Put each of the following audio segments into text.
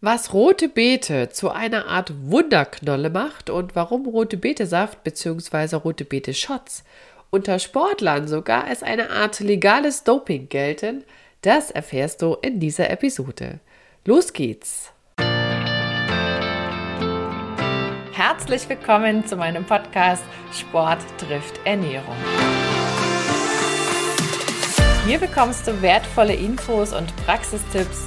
Was rote Beete zu einer Art Wunderknolle macht und warum rote Betesaft bzw. rote Beete Shots unter Sportlern sogar als eine Art legales Doping gelten, das erfährst du in dieser Episode. Los geht's! Herzlich willkommen zu meinem Podcast Sport trifft Ernährung. Hier bekommst du wertvolle Infos und Praxistipps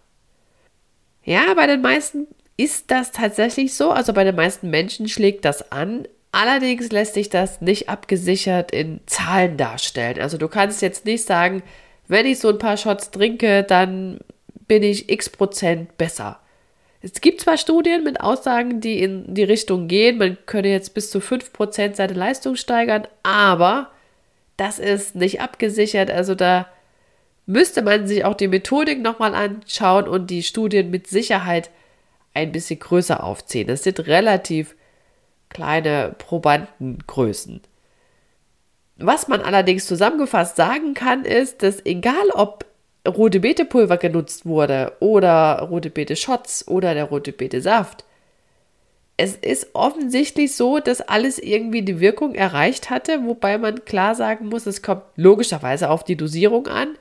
Ja, bei den meisten ist das tatsächlich so. Also bei den meisten Menschen schlägt das an. Allerdings lässt sich das nicht abgesichert in Zahlen darstellen. Also du kannst jetzt nicht sagen, wenn ich so ein paar Shots trinke, dann bin ich x Prozent besser. Es gibt zwar Studien mit Aussagen, die in die Richtung gehen, man könne jetzt bis zu 5% seine Leistung steigern, aber das ist nicht abgesichert. Also da müsste man sich auch die Methodik nochmal anschauen und die Studien mit Sicherheit ein bisschen größer aufziehen. Das sind relativ kleine Probandengrößen. Was man allerdings zusammengefasst sagen kann, ist, dass egal ob rote Beete-Pulver genutzt wurde oder rote Beete-Shots oder der rote Beete-Saft, es ist offensichtlich so, dass alles irgendwie die Wirkung erreicht hatte, wobei man klar sagen muss, es kommt logischerweise auf die Dosierung an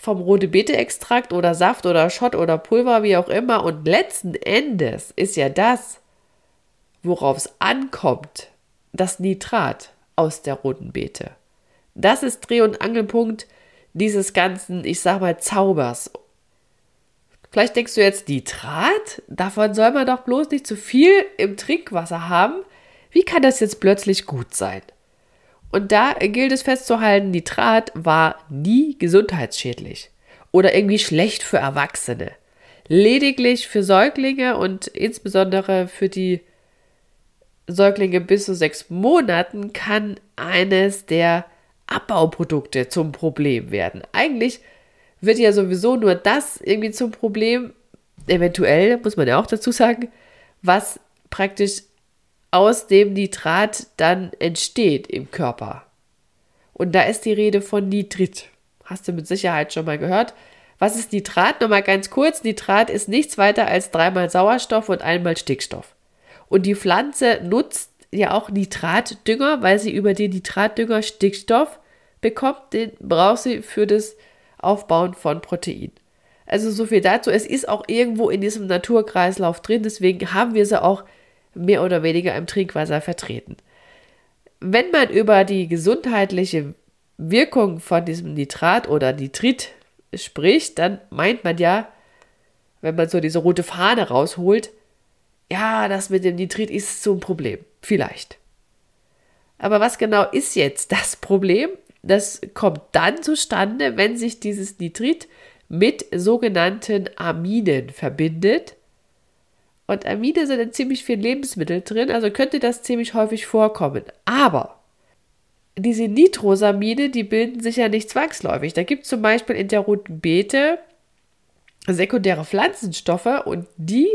vom rote Beete Extrakt oder Saft oder Shot oder Pulver, wie auch immer. Und letzten Endes ist ja das, worauf es ankommt, das Nitrat aus der roten Beete. Das ist Dreh- und Angelpunkt dieses ganzen, ich sag mal, Zaubers. Vielleicht denkst du jetzt, Nitrat? Davon soll man doch bloß nicht zu viel im Trinkwasser haben. Wie kann das jetzt plötzlich gut sein? Und da gilt es festzuhalten, Nitrat war nie gesundheitsschädlich oder irgendwie schlecht für Erwachsene. Lediglich für Säuglinge und insbesondere für die Säuglinge bis zu sechs Monaten kann eines der Abbauprodukte zum Problem werden. Eigentlich wird ja sowieso nur das irgendwie zum Problem, eventuell, muss man ja auch dazu sagen, was praktisch aus dem Nitrat dann entsteht im Körper. Und da ist die Rede von Nitrit. Hast du mit Sicherheit schon mal gehört. Was ist Nitrat? Nochmal ganz kurz. Nitrat ist nichts weiter als dreimal Sauerstoff und einmal Stickstoff. Und die Pflanze nutzt ja auch Nitratdünger, weil sie über den Nitratdünger Stickstoff bekommt. Den braucht sie für das Aufbauen von Protein. Also so viel dazu. Es ist auch irgendwo in diesem Naturkreislauf drin. Deswegen haben wir sie auch mehr oder weniger im Trinkwasser vertreten. Wenn man über die gesundheitliche Wirkung von diesem Nitrat oder Nitrit spricht, dann meint man ja, wenn man so diese rote Fahne rausholt, ja, das mit dem Nitrit ist so ein Problem. Vielleicht. Aber was genau ist jetzt das Problem? Das kommt dann zustande, wenn sich dieses Nitrit mit sogenannten Aminen verbindet und Amine sind in ziemlich vielen Lebensmitteln drin, also könnte das ziemlich häufig vorkommen. Aber diese Nitrosamine, die bilden sich ja nicht zwangsläufig. Da gibt es zum Beispiel in der roten Beete sekundäre Pflanzenstoffe und die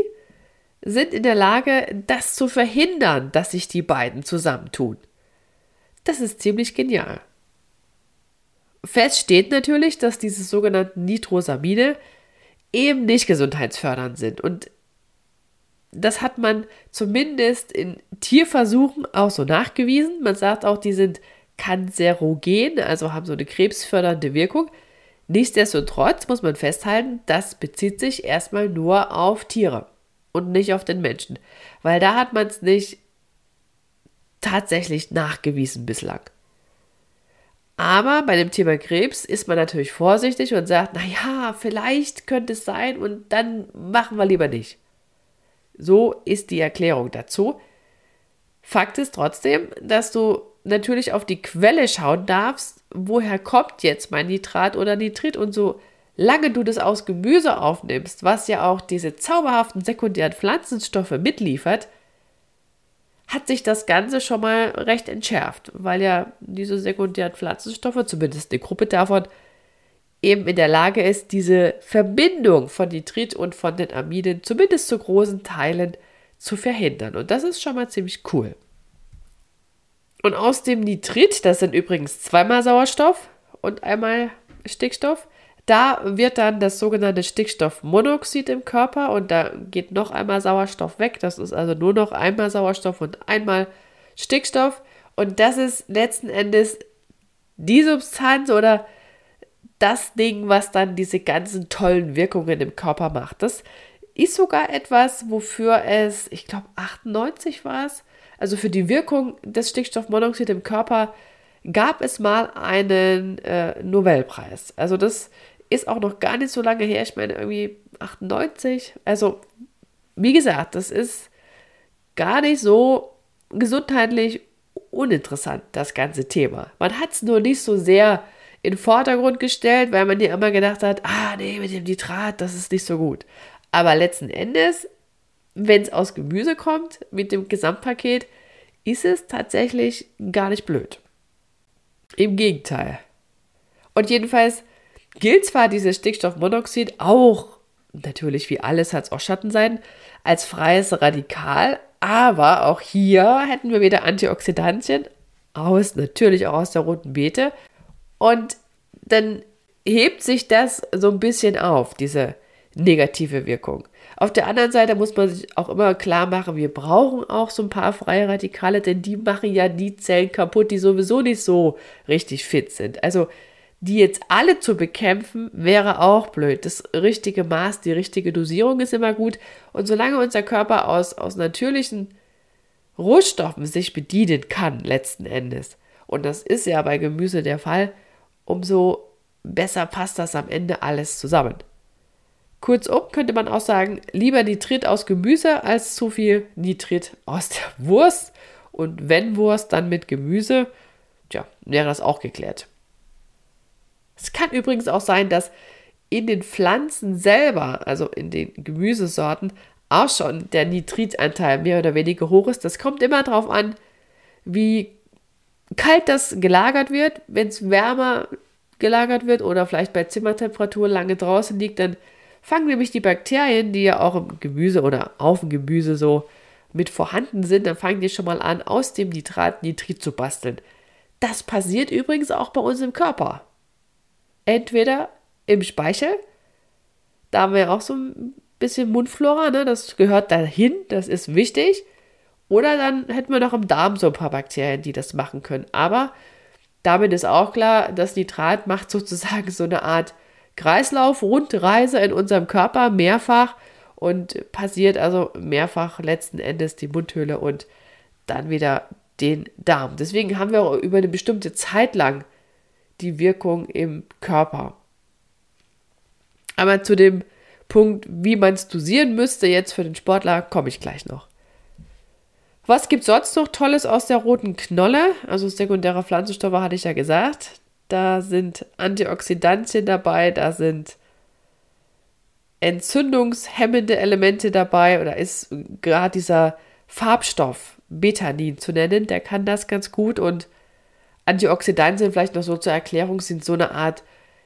sind in der Lage, das zu verhindern, dass sich die beiden zusammentun. Das ist ziemlich genial. Fest steht natürlich, dass diese sogenannten Nitrosamine eben nicht gesundheitsfördernd sind. Und das hat man zumindest in Tierversuchen auch so nachgewiesen. Man sagt auch, die sind kanzerogen, also haben so eine krebsfördernde Wirkung. Nichtsdestotrotz muss man festhalten, das bezieht sich erstmal nur auf Tiere und nicht auf den Menschen, weil da hat man es nicht tatsächlich nachgewiesen bislang. Aber bei dem Thema Krebs ist man natürlich vorsichtig und sagt, naja, vielleicht könnte es sein und dann machen wir lieber nicht. So ist die Erklärung dazu. Fakt ist trotzdem, dass du natürlich auf die Quelle schauen darfst, woher kommt jetzt mein Nitrat oder Nitrit und so lange du das aus Gemüse aufnimmst, was ja auch diese zauberhaften sekundären Pflanzenstoffe mitliefert, hat sich das Ganze schon mal recht entschärft, weil ja diese sekundären Pflanzenstoffe, zumindest eine Gruppe davon, eben in der Lage ist, diese Verbindung von Nitrit und von den Amiden zumindest zu großen Teilen zu verhindern. Und das ist schon mal ziemlich cool. Und aus dem Nitrit, das sind übrigens zweimal Sauerstoff und einmal Stickstoff, da wird dann das sogenannte Stickstoffmonoxid im Körper und da geht noch einmal Sauerstoff weg. Das ist also nur noch einmal Sauerstoff und einmal Stickstoff. Und das ist letzten Endes die Substanz oder das Ding, was dann diese ganzen tollen Wirkungen im Körper macht. Das ist sogar etwas, wofür es, ich glaube, 98 war es, also für die Wirkung des Stickstoffmonoxid im Körper gab es mal einen äh, Nobelpreis. Also das ist auch noch gar nicht so lange her, ich meine irgendwie 98. Also, wie gesagt, das ist gar nicht so gesundheitlich uninteressant, das ganze Thema. Man hat es nur nicht so sehr in den Vordergrund gestellt, weil man ja immer gedacht hat, ah nee, mit dem Nitrat, das ist nicht so gut. Aber letzten Endes, wenn es aus Gemüse kommt, mit dem Gesamtpaket, ist es tatsächlich gar nicht blöd. Im Gegenteil. Und jedenfalls gilt zwar dieses Stickstoffmonoxid auch, natürlich wie alles hat es auch Schattenseiten, als freies Radikal, aber auch hier hätten wir wieder Antioxidantien aus, natürlich auch aus der roten Beete. Und dann hebt sich das so ein bisschen auf, diese negative Wirkung. Auf der anderen Seite muss man sich auch immer klar machen, wir brauchen auch so ein paar freie Radikale, denn die machen ja die Zellen kaputt, die sowieso nicht so richtig fit sind. Also die jetzt alle zu bekämpfen, wäre auch blöd. Das richtige Maß, die richtige Dosierung ist immer gut. Und solange unser Körper aus, aus natürlichen Rohstoffen sich bedienen kann, letzten Endes, und das ist ja bei Gemüse der Fall, umso besser passt das am Ende alles zusammen. Kurzum könnte man auch sagen, lieber Nitrit aus Gemüse als zu viel Nitrit aus der Wurst. Und wenn Wurst, dann mit Gemüse. Tja, wäre das auch geklärt. Es kann übrigens auch sein, dass in den Pflanzen selber, also in den Gemüsesorten, auch schon der Nitritanteil mehr oder weniger hoch ist. Das kommt immer darauf an, wie kalt das gelagert wird. Wenn es wärmer gelagert wird oder vielleicht bei Zimmertemperatur lange draußen liegt, dann fangen nämlich die Bakterien, die ja auch im Gemüse oder auf dem Gemüse so mit vorhanden sind, dann fangen die schon mal an, aus dem Nitrat Nitrit zu basteln. Das passiert übrigens auch bei uns im Körper entweder im Speichel, da haben wir auch so ein bisschen Mundflora, ne? das gehört dahin, das ist wichtig. Oder dann hätten wir noch im Darm so ein paar Bakterien, die das machen können. Aber damit ist auch klar, das Nitrat macht sozusagen so eine Art Kreislauf, Rundreise in unserem Körper mehrfach und passiert also mehrfach letzten Endes die Mundhöhle und dann wieder den Darm. Deswegen haben wir über eine bestimmte Zeit lang die Wirkung im Körper. Aber zu dem Punkt, wie man es dosieren müsste jetzt für den Sportler, komme ich gleich noch. Was gibt sonst noch Tolles aus der roten Knolle? Also sekundäre Pflanzenstoffe hatte ich ja gesagt. Da sind Antioxidantien dabei, da sind entzündungshemmende Elemente dabei oder ist gerade dieser Farbstoff Betanin zu nennen, der kann das ganz gut und Antioxidantien vielleicht noch so zur Erklärung sind so eine Art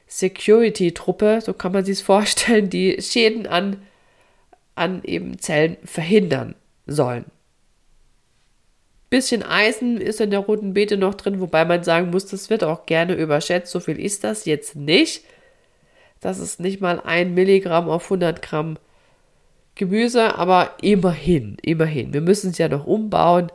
Security-Truppe, so kann man sich es vorstellen, die Schäden an, an eben Zellen verhindern sollen. Bisschen Eisen ist in der roten Beete noch drin, wobei man sagen muss, das wird auch gerne überschätzt. So viel ist das jetzt nicht. Das ist nicht mal ein Milligramm auf 100 Gramm Gemüse, aber immerhin, immerhin. Wir müssen es ja noch umbauen.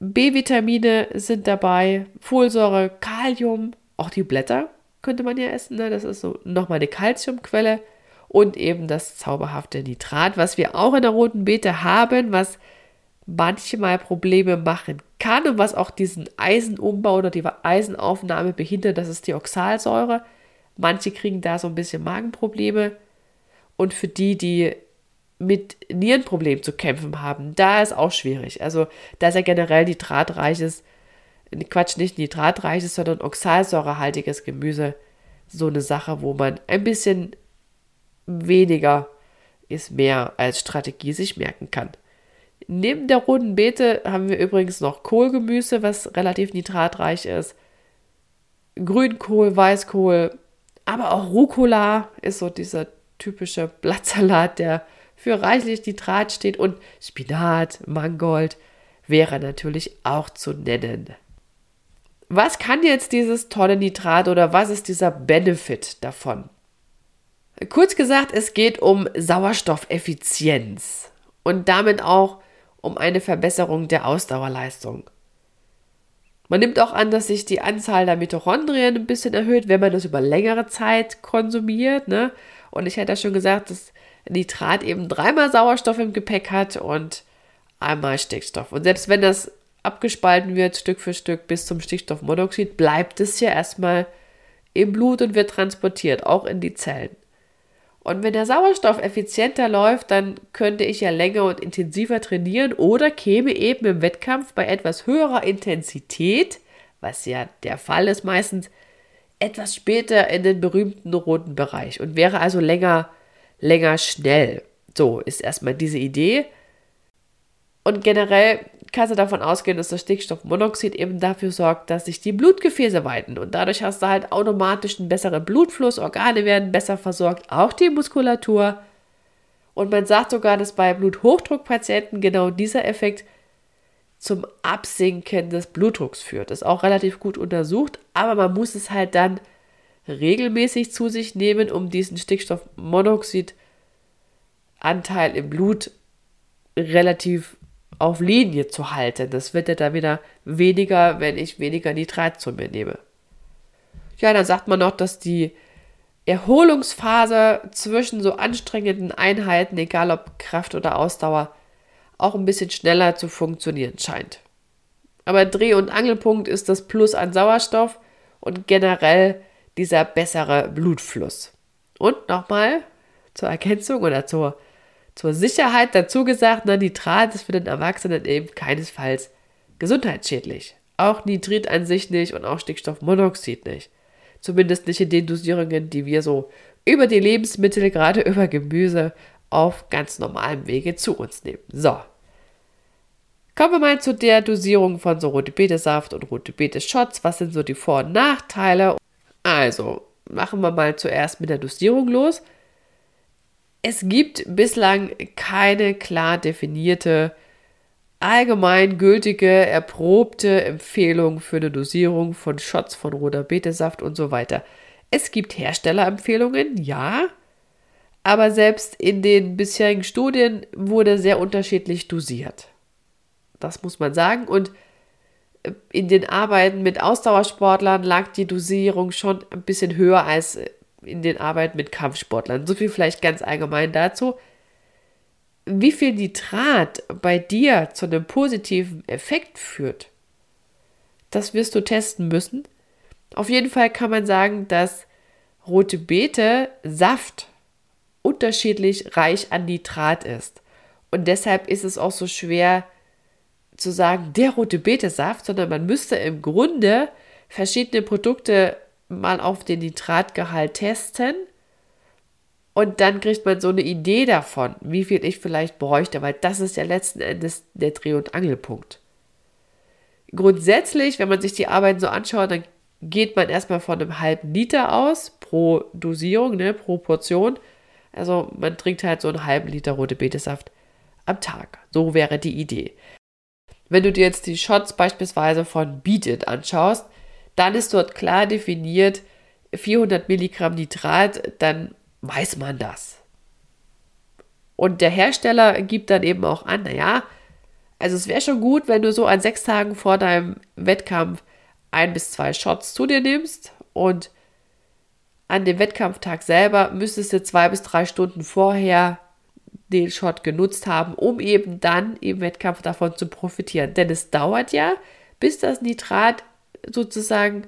B-Vitamine sind dabei, Folsäure, Kalium, auch die Blätter könnte man ja essen. Ne? Das ist so nochmal eine Kalziumquelle und eben das zauberhafte Nitrat, was wir auch in der roten Beete haben, was manchmal Probleme machen kann und was auch diesen Eisenumbau oder die Eisenaufnahme behindert, das ist die Oxalsäure. Manche kriegen da so ein bisschen Magenprobleme und für die, die mit Nierenproblemen zu kämpfen haben, da ist auch schwierig. Also, da ist ja generell nitratreiches, Quatsch, nicht nitratreiches, sondern oxalsäurehaltiges Gemüse so eine Sache, wo man ein bisschen weniger ist mehr als Strategie sich merken kann. Neben der roten Beete haben wir übrigens noch Kohlgemüse, was relativ nitratreich ist. Grünkohl, Weißkohl, aber auch Rucola ist so dieser typische Blattsalat, der für reichlich Nitrat steht. Und Spinat, Mangold wäre natürlich auch zu nennen. Was kann jetzt dieses tolle Nitrat oder was ist dieser Benefit davon? Kurz gesagt, es geht um Sauerstoffeffizienz und damit auch um eine Verbesserung der Ausdauerleistung. Man nimmt auch an, dass sich die Anzahl der Mitochondrien ein bisschen erhöht, wenn man das über längere Zeit konsumiert. Ne? Und ich hätte ja schon gesagt, dass Nitrat eben dreimal Sauerstoff im Gepäck hat und einmal Stickstoff. Und selbst wenn das abgespalten wird, Stück für Stück bis zum Stickstoffmonoxid, bleibt es ja erstmal im Blut und wird transportiert, auch in die Zellen. Und wenn der Sauerstoff effizienter läuft, dann könnte ich ja länger und intensiver trainieren oder käme eben im Wettkampf bei etwas höherer Intensität, was ja der Fall ist meistens, etwas später in den berühmten roten Bereich und wäre also länger, länger schnell. So ist erstmal diese Idee. Und generell kannst du davon ausgehen, dass das Stickstoffmonoxid eben dafür sorgt, dass sich die Blutgefäße weiten. Und dadurch hast du halt automatisch einen besseren Blutfluss, Organe werden besser versorgt, auch die Muskulatur. Und man sagt sogar, dass bei Bluthochdruckpatienten genau dieser Effekt zum Absinken des Blutdrucks führt. Das ist auch relativ gut untersucht, aber man muss es halt dann regelmäßig zu sich nehmen, um diesen Stickstoffmonoxidanteil im Blut relativ auf Linie zu halten. Das wird ja dann wieder weniger, wenn ich weniger Nitrat zu mir nehme. Ja, dann sagt man noch, dass die Erholungsphase zwischen so anstrengenden Einheiten, egal ob Kraft oder Ausdauer, auch ein bisschen schneller zu funktionieren scheint. Aber Dreh- und Angelpunkt ist das Plus an Sauerstoff und generell dieser bessere Blutfluss. Und nochmal zur Ergänzung oder zur zur Sicherheit dazu gesagt, Nitrat ist für den Erwachsenen eben keinesfalls gesundheitsschädlich. Auch Nitrit an sich nicht und auch Stickstoffmonoxid nicht. Zumindest nicht in den Dosierungen, die wir so über die Lebensmittel, gerade über Gemüse, auf ganz normalem Wege zu uns nehmen. So. Kommen wir mal zu der Dosierung von so rote Betesaft und rote Beete Shots. Was sind so die Vor- und Nachteile? Also, machen wir mal zuerst mit der Dosierung los. Es gibt bislang keine klar definierte, allgemein gültige, erprobte Empfehlung für eine Dosierung von Shots von roter Betesaft und so weiter. Es gibt Herstellerempfehlungen, ja, aber selbst in den bisherigen Studien wurde sehr unterschiedlich dosiert. Das muss man sagen. Und in den Arbeiten mit Ausdauersportlern lag die Dosierung schon ein bisschen höher als in den Arbeiten mit Kampfsportlern. So viel vielleicht ganz allgemein dazu. Wie viel Nitrat bei dir zu einem positiven Effekt führt, das wirst du testen müssen. Auf jeden Fall kann man sagen, dass rote Beete Saft unterschiedlich reich an Nitrat ist. Und deshalb ist es auch so schwer zu sagen, der rote Beete Saft, sondern man müsste im Grunde verschiedene Produkte mal auf den Nitratgehalt testen und dann kriegt man so eine Idee davon, wie viel ich vielleicht bräuchte, weil das ist ja letzten Endes der Dreh- und Angelpunkt. Grundsätzlich, wenn man sich die Arbeiten so anschaut, dann geht man erstmal von einem halben Liter aus pro Dosierung, ne, pro Portion. Also man trinkt halt so einen halben Liter rote Betesaft am Tag. So wäre die Idee. Wenn du dir jetzt die Shots beispielsweise von Beat It anschaust, dann ist dort klar definiert 400 Milligramm Nitrat, dann weiß man das. Und der Hersteller gibt dann eben auch an, naja, also es wäre schon gut, wenn du so an sechs Tagen vor deinem Wettkampf ein bis zwei Shots zu dir nimmst und an dem Wettkampftag selber müsstest du zwei bis drei Stunden vorher den Shot genutzt haben, um eben dann im Wettkampf davon zu profitieren. Denn es dauert ja, bis das Nitrat sozusagen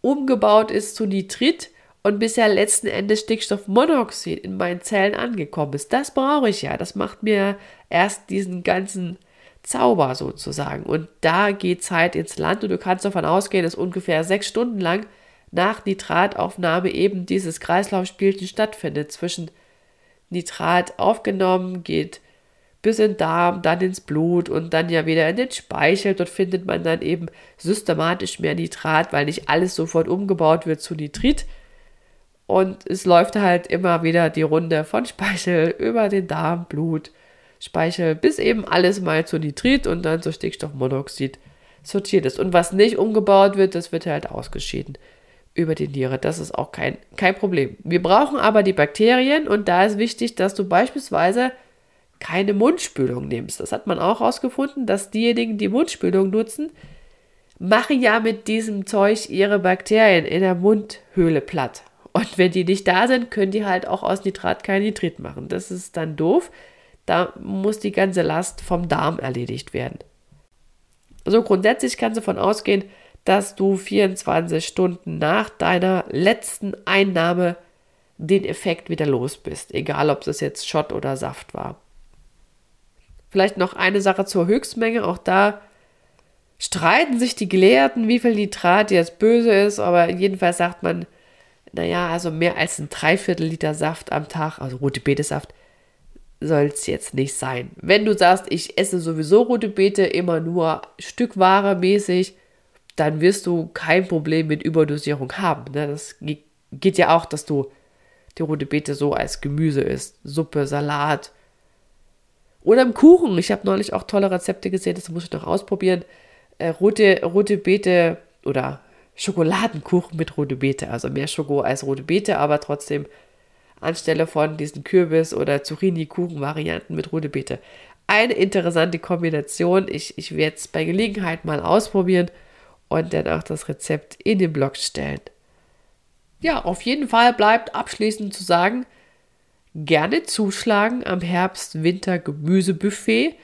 umgebaut ist zu Nitrit und bisher letzten Endes Stickstoffmonoxid in meinen Zellen angekommen ist. Das brauche ich ja. Das macht mir erst diesen ganzen Zauber sozusagen. Und da geht Zeit ins Land und du kannst davon ausgehen, dass ungefähr sechs Stunden lang nach Nitrataufnahme eben dieses Kreislaufspielchen stattfindet. Zwischen Nitrat aufgenommen, geht bis in den Darm, dann ins Blut und dann ja wieder in den Speichel. Dort findet man dann eben systematisch mehr Nitrat, weil nicht alles sofort umgebaut wird zu Nitrit. Und es läuft halt immer wieder die Runde von Speichel über den Darm, Blut, Speichel, bis eben alles mal zu Nitrit und dann zu Stickstoffmonoxid sortiert ist. Und was nicht umgebaut wird, das wird halt ausgeschieden über die Niere. Das ist auch kein, kein Problem. Wir brauchen aber die Bakterien und da ist wichtig, dass du beispielsweise keine Mundspülung nimmst. Das hat man auch herausgefunden, dass diejenigen, die Mundspülung nutzen, machen ja mit diesem Zeug ihre Bakterien in der Mundhöhle platt. Und wenn die nicht da sind, können die halt auch aus Nitrat kein Nitrit machen. Das ist dann doof. Da muss die ganze Last vom Darm erledigt werden. Also grundsätzlich kannst du davon ausgehen, dass du 24 Stunden nach deiner letzten Einnahme den Effekt wieder los bist, egal ob es jetzt Schott oder Saft war. Vielleicht noch eine Sache zur Höchstmenge, auch da streiten sich die Gelehrten, wie viel Nitrat jetzt böse ist, aber jedenfalls sagt man, naja, also mehr als ein Dreiviertel Liter Saft am Tag, also rote Betesaft, soll es jetzt nicht sein. Wenn du sagst, ich esse sowieso rote Beete immer nur Stückware mäßig, dann wirst du kein Problem mit Überdosierung haben. Ne? Das geht ja auch, dass du die rote Beete so als Gemüse isst. Suppe, Salat. Oder im Kuchen. Ich habe neulich auch tolle Rezepte gesehen, das muss ich noch ausprobieren. Äh, rote, rote Beete oder Schokoladenkuchen mit rote Beete. Also mehr Schoko als rote Beete, aber trotzdem anstelle von diesen Kürbis- oder Zucchini-Kuchen-Varianten mit rote Beete. Eine interessante Kombination. Ich, ich werde es bei Gelegenheit mal ausprobieren und dann auch das Rezept in den Blog stellen. Ja, auf jeden Fall bleibt abschließend zu sagen, gerne zuschlagen am Herbst-Winter-Gemüsebuffet,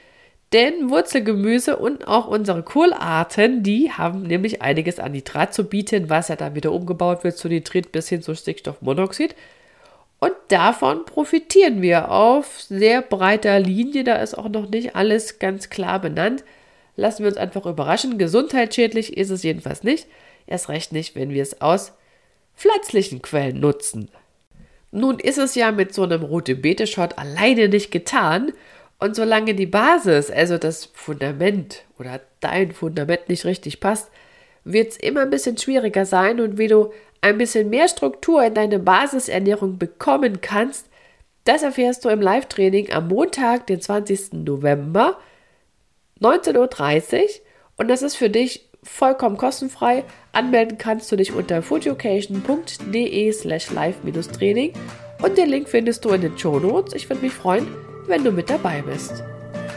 denn Wurzelgemüse und auch unsere Kohlarten, die haben nämlich einiges an Nitrat zu bieten, was ja dann wieder umgebaut wird zu Nitrit bis hin zu Stickstoffmonoxid. Und davon profitieren wir auf sehr breiter Linie. Da ist auch noch nicht alles ganz klar benannt. Lassen wir uns einfach überraschen. Gesundheitsschädlich ist es jedenfalls nicht. Erst recht nicht, wenn wir es aus pflanzlichen Quellen nutzen. Nun ist es ja mit so einem rote Beete Shot alleine nicht getan. Und solange die Basis, also das Fundament oder dein Fundament nicht richtig passt, wird es immer ein bisschen schwieriger sein. Und wie du ein bisschen mehr Struktur in deine Basisernährung bekommen kannst, das erfährst du im Live-Training am Montag, den 20. November 19.30 Uhr und das ist für dich vollkommen kostenfrei. Anmelden kannst du dich unter foodeducation.de slash live-training und den Link findest du in den Show Notes. Ich würde mich freuen, wenn du mit dabei bist.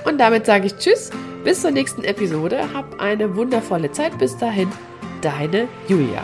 Und damit sage ich Tschüss, bis zur nächsten Episode. Hab eine wundervolle Zeit bis dahin. Deine Julia.